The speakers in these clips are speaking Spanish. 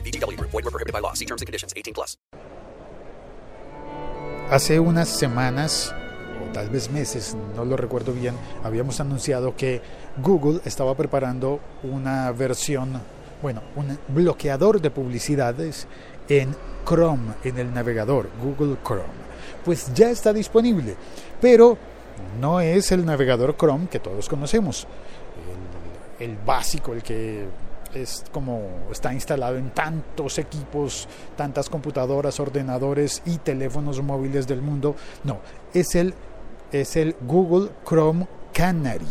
VGW Group. Void were prohibited by law. See terms and conditions. 18 plus. Hace unas semanas, o tal vez meses, no lo recuerdo bien, habíamos anunciado que Google estaba preparando una versión, bueno, un bloqueador de publicidades en Chrome, en el navegador Google Chrome. Pues ya está disponible pero no es el navegador Chrome que todos conocemos, el, el básico, el que es como está instalado en tantos equipos, tantas computadoras, ordenadores y teléfonos móviles del mundo. No, es el, es el Google Chrome Canary.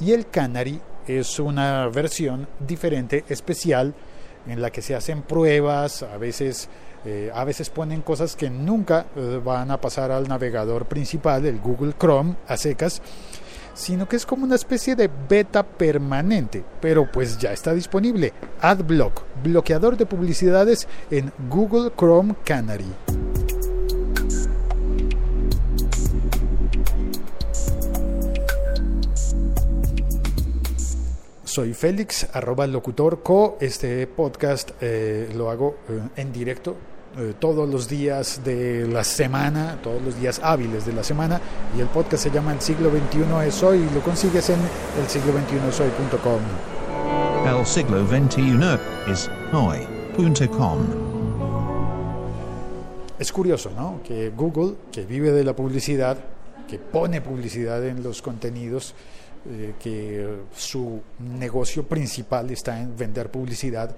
Y el Canary es una versión diferente, especial, en la que se hacen pruebas, a veces eh, a veces ponen cosas que nunca eh, van a pasar al navegador principal, el Google Chrome, a secas, sino que es como una especie de beta permanente, pero pues ya está disponible. AdBlock, bloqueador de publicidades en Google Chrome Canary. Soy Félix, arroba locutor co. Este podcast eh, lo hago en directo eh, todos los días de la semana, todos los días hábiles de la semana, y el podcast se llama El siglo XXI es hoy, y lo consigues en el siglo es hoy.com. El siglo XXI es hoy.com. Es curioso, ¿no? Que Google, que vive de la publicidad, que pone publicidad en los contenidos, eh, que su negocio principal está en vender publicidad,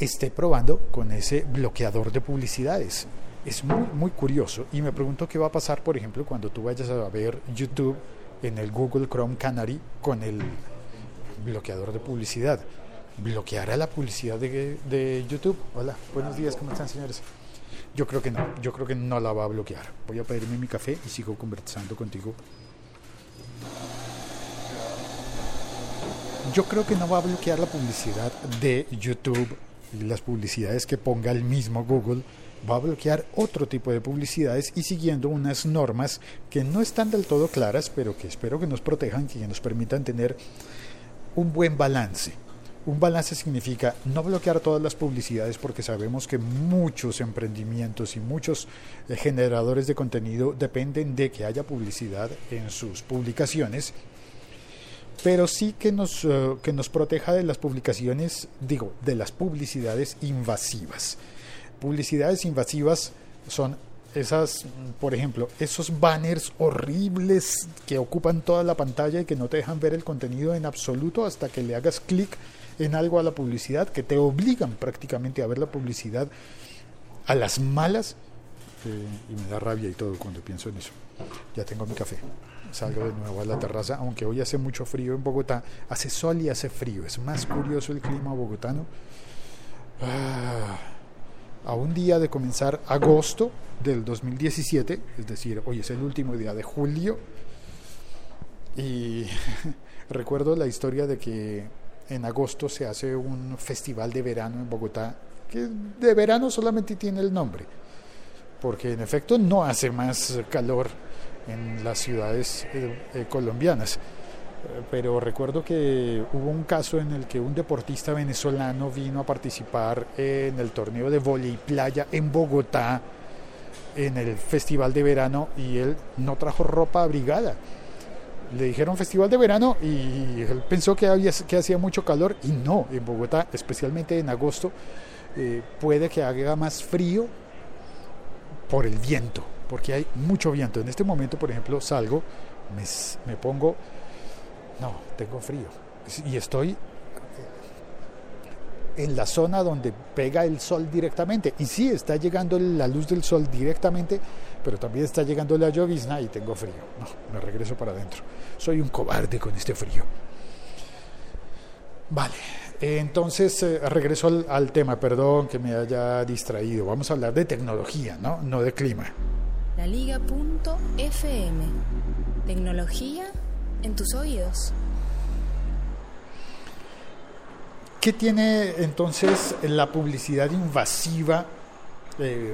esté probando con ese bloqueador de publicidades. Es muy, muy curioso y me pregunto qué va a pasar, por ejemplo, cuando tú vayas a ver YouTube en el Google Chrome Canary con el bloqueador de publicidad. ¿Bloqueará la publicidad de, de YouTube? Hola, buenos días, ¿cómo están señores? Yo creo que no, yo creo que no la va a bloquear. Voy a pedirme mi café y sigo conversando contigo. Yo creo que no va a bloquear la publicidad de YouTube las publicidades que ponga el mismo Google, va a bloquear otro tipo de publicidades y siguiendo unas normas que no están del todo claras, pero que espero que nos protejan, que nos permitan tener un buen balance. Un balance significa no bloquear todas las publicidades porque sabemos que muchos emprendimientos y muchos eh, generadores de contenido dependen de que haya publicidad en sus publicaciones pero sí que nos, eh, que nos proteja de las publicaciones, digo, de las publicidades invasivas. Publicidades invasivas son esas, por ejemplo, esos banners horribles que ocupan toda la pantalla y que no te dejan ver el contenido en absoluto hasta que le hagas clic en algo a la publicidad, que te obligan prácticamente a ver la publicidad a las malas. Eh, y me da rabia y todo cuando pienso en eso. Ya tengo mi café salgo de nuevo a la terraza, aunque hoy hace mucho frío en Bogotá, hace sol y hace frío, es más curioso el clima bogotano. Ah, a un día de comenzar agosto del 2017, es decir, hoy es el último día de julio, y recuerdo la historia de que en agosto se hace un festival de verano en Bogotá, que de verano solamente tiene el nombre, porque en efecto no hace más calor en las ciudades eh, eh, colombianas. Eh, pero recuerdo que hubo un caso en el que un deportista venezolano vino a participar en el torneo de volei playa en Bogotá en el festival de verano y él no trajo ropa abrigada. Le dijeron festival de verano y él pensó que, había, que hacía mucho calor y no, en Bogotá, especialmente en agosto, eh, puede que haga más frío por el viento, porque hay mucho viento. En este momento, por ejemplo, salgo, me, pongo, no, tengo frío y estoy en la zona donde pega el sol directamente. Y sí, está llegando la luz del sol directamente, pero también está llegando la llovizna y tengo frío. No, me regreso para adentro. Soy un cobarde con este frío. Vale, entonces eh, regreso al, al, tema, perdón que me haya distraído. Vamos a hablar de tecnología, ¿no? No de clima. La Liga.fm. Tecnología en tus oídos. ¿Qué tiene entonces la publicidad invasiva? Eh,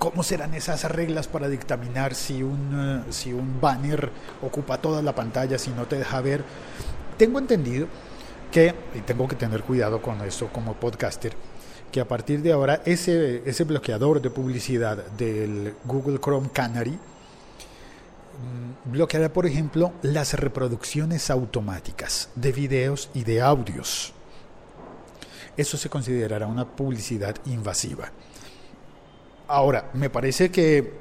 ¿Cómo serán esas reglas para dictaminar si un, uh, si un banner ocupa toda la pantalla, si no te deja ver? Tengo entendido que, y tengo que tener cuidado con esto como podcaster, que a partir de ahora ese, ese bloqueador de publicidad del Google Chrome Canary, Mm, bloqueará, por ejemplo, las reproducciones automáticas de videos y de audios. Eso se considerará una publicidad invasiva. Ahora, me parece que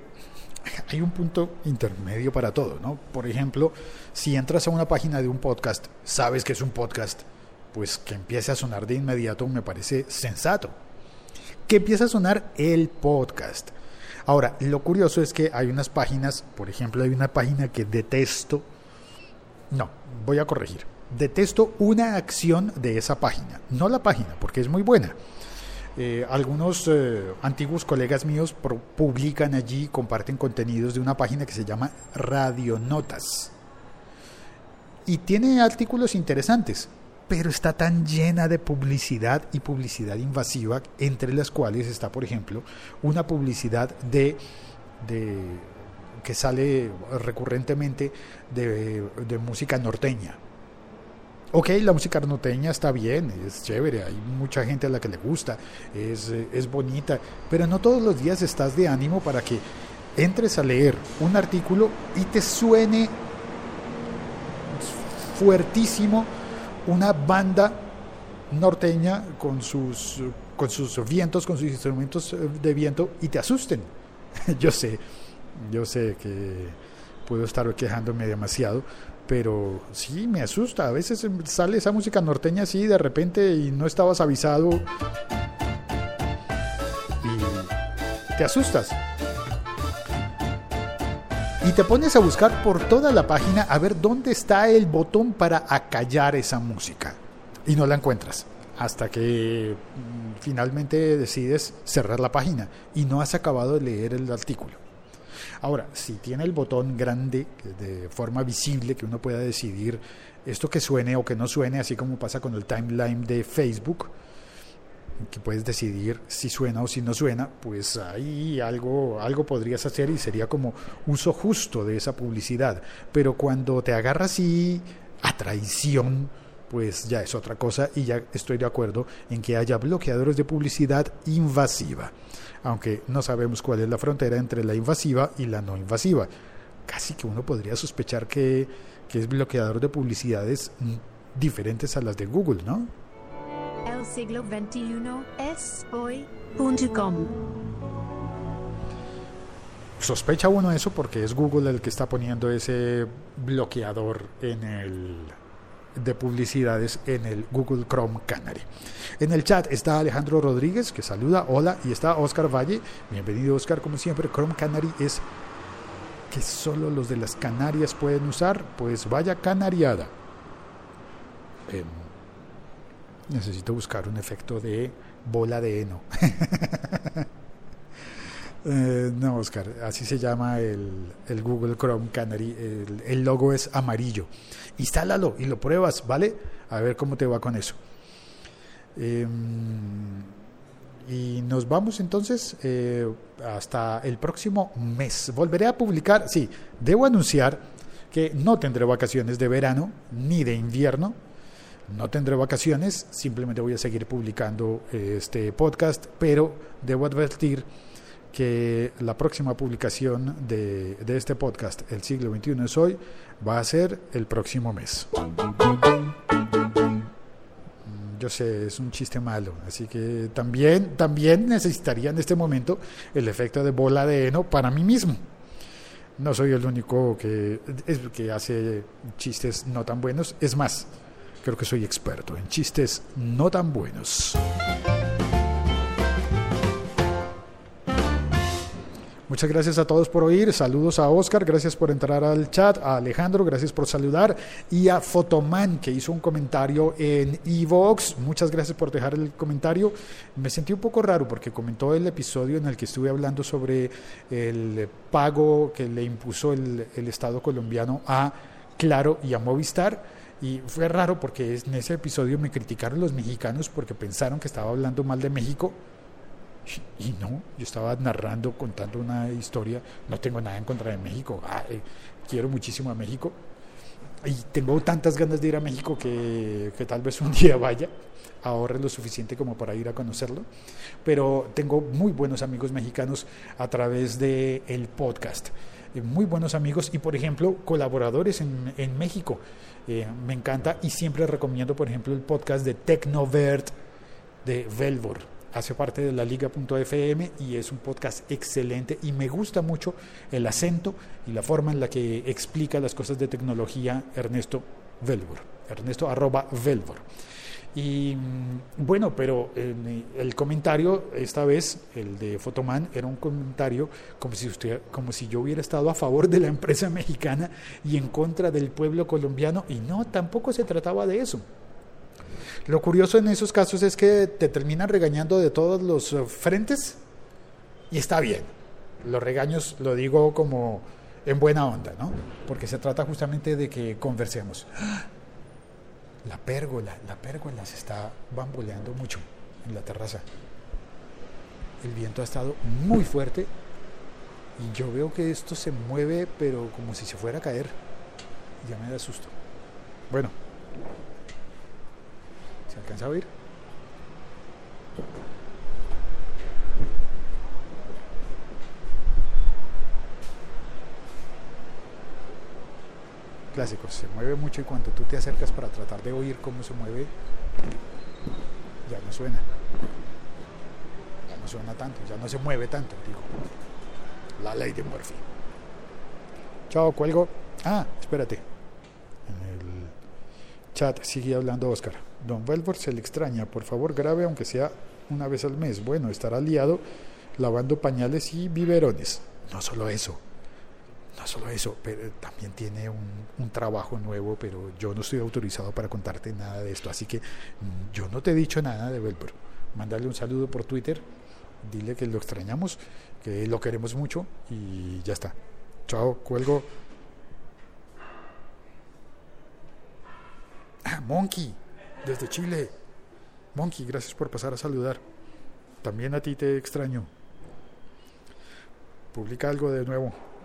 hay un punto intermedio para todo, ¿no? Por ejemplo, si entras a una página de un podcast, sabes que es un podcast, pues que empiece a sonar de inmediato me parece sensato. Que empiece a sonar el podcast Ahora, lo curioso es que hay unas páginas, por ejemplo, hay una página que detesto, no, voy a corregir, detesto una acción de esa página, no la página, porque es muy buena. Eh, algunos eh, antiguos colegas míos publican allí, comparten contenidos de una página que se llama Radionotas. Y tiene artículos interesantes pero está tan llena de publicidad y publicidad invasiva, entre las cuales está, por ejemplo, una publicidad de, de que sale recurrentemente de, música norteña. Ok, la música norteña está bien, es chévere, hay mucha gente a la que le gusta, es, es bonita, pero no todos los días estás de ánimo para que entres a leer un artículo y te suene fuertísimo una banda norteña con sus, con sus vientos, con sus instrumentos de viento y te asusten. yo sé, yo sé que puedo estar quejándome demasiado, pero sí me asusta. A veces sale esa música norteña así de repente y no estabas avisado y te asustas. Y te pones a buscar por toda la página a ver dónde está el botón para acallar esa música. Y no la encuentras. Hasta que mm, finalmente decides cerrar la página y no has acabado de leer el artículo. Ahora, si tiene el botón grande de forma visible que uno pueda decidir esto que suene o que no suene, así como pasa con el timeline de Facebook, que puedes decidir si suena o si no suena, pues ahí algo, algo podrías hacer y sería como uso justo de esa publicidad. Pero cuando te agarras así a traición, pues ya es otra cosa y ya estoy de acuerdo en que haya bloqueadores de publicidad invasiva, aunque no sabemos cuál es la frontera entre la invasiva y la no invasiva. Casi que uno podría sospechar que, que es bloqueador de publicidades diferentes a las de Google, ¿no? Siglo XXI es hoy.com. Sospecha uno eso porque es Google el que está poniendo ese bloqueador en el de publicidades en el Google Chrome Canary. En el chat está Alejandro Rodríguez que saluda, hola, y está Oscar Valle. Bienvenido Oscar, como siempre. Chrome Canary es que solo los de las Canarias pueden usar, pues vaya canariada. Eh, necesito buscar un efecto de bola de heno. eh, no, Oscar, así se llama el, el Google Chrome Canary. El, logo es amarillo. Instálalo y lo pruebas, ¿vale? A ver cómo te va con eso. Eh, y nos vamos entonces eh, hasta el próximo mes. Volveré a publicar, sí, debo anunciar que no tendré vacaciones de verano ni de invierno no tendré vacaciones, simplemente voy a seguir publicando este podcast, pero debo advertir que la próxima publicación de, de, este podcast, El siglo XXI es hoy, va a ser el próximo mes. yo sé, es un chiste malo. Así que también, también necesitaría en este momento el efecto de bola de heno para mí mismo. No soy el único que, que hace chistes no tan buenos. Es más, creo que soy experto en chistes no tan buenos. Muchas gracias a todos por oír. Saludos a Oscar, gracias por entrar al chat. A Alejandro, gracias por saludar. Y a Fotoman, que hizo un comentario en Evox. Muchas gracias por dejar el comentario. Me sentí un poco raro porque comentó el episodio en el que estuve hablando sobre el pago que le impuso el, el Estado colombiano a Claro y a Movistar. Y fue raro porque en ese episodio me criticaron los mexicanos porque pensaron que estaba hablando mal de México. Y no, yo estaba narrando, contando una historia, no tengo nada en contra de México, ah, eh, quiero muchísimo a México. Y tengo tantas ganas de ir a México que, que tal vez un día vaya, ahorre lo suficiente como para ir a conocerlo, pero tengo muy buenos amigos mexicanos a través del el podcast, muy buenos amigos y por ejemplo colaboradores en, en México, Eh, me encanta y siempre recomiendo por ejemplo el podcast de Tecnovert de Velvor. Hace parte de la liga.fm y es un podcast excelente y me gusta mucho el acento y la forma en la que explica las cosas de tecnología Ernesto Velvor. Ernesto arroba Velvor. Y mm, bueno, pero eh, el comentario, esta vez, el de Fotoman, era un comentario como si, usted, como si yo hubiera estado a favor de la empresa mexicana y en contra del pueblo colombiano. Y no, tampoco se trataba de eso. Lo curioso en esos casos es que te terminan regañando de todos los eh, frentes y está bien. Los regaños lo digo como en buena onda, ¿no? Porque se trata justamente de que conversemos. La pérgola, la pérgola se está bamboleando mucho en la terraza. El viento ha estado muy fuerte y yo veo que esto se mueve, pero como si se fuera a caer. Ya me da susto. Bueno, ¿Se alcanza a oír? Clásico, se mueve mucho y cuando tú te acercas para tratar de oír cómo se mueve, ya no suena. Ya no suena tanto, ya no se mueve tanto, digo. La ley de Murphy. Chao, cuelgo. Ah, espérate. En el chat sigue hablando Oscar. Don Velvor se le extraña. Por favor, grabe aunque sea una vez al mes. Bueno, estará liado lavando pañales y biberones. No solo eso. No solo eso, pero también tiene un, un trabajo nuevo, pero yo no estoy autorizado para contarte nada de esto. Así que mm, yo no te he dicho nada de Velvor. Mándale un saludo por Twitter. Dile que lo extrañamos, que lo queremos mucho y ya está. Chao, cuelgo. Ah, Monkey, desde Chile. Monkey, gracias por pasar a saludar. También a ti te extraño. Publica algo de nuevo,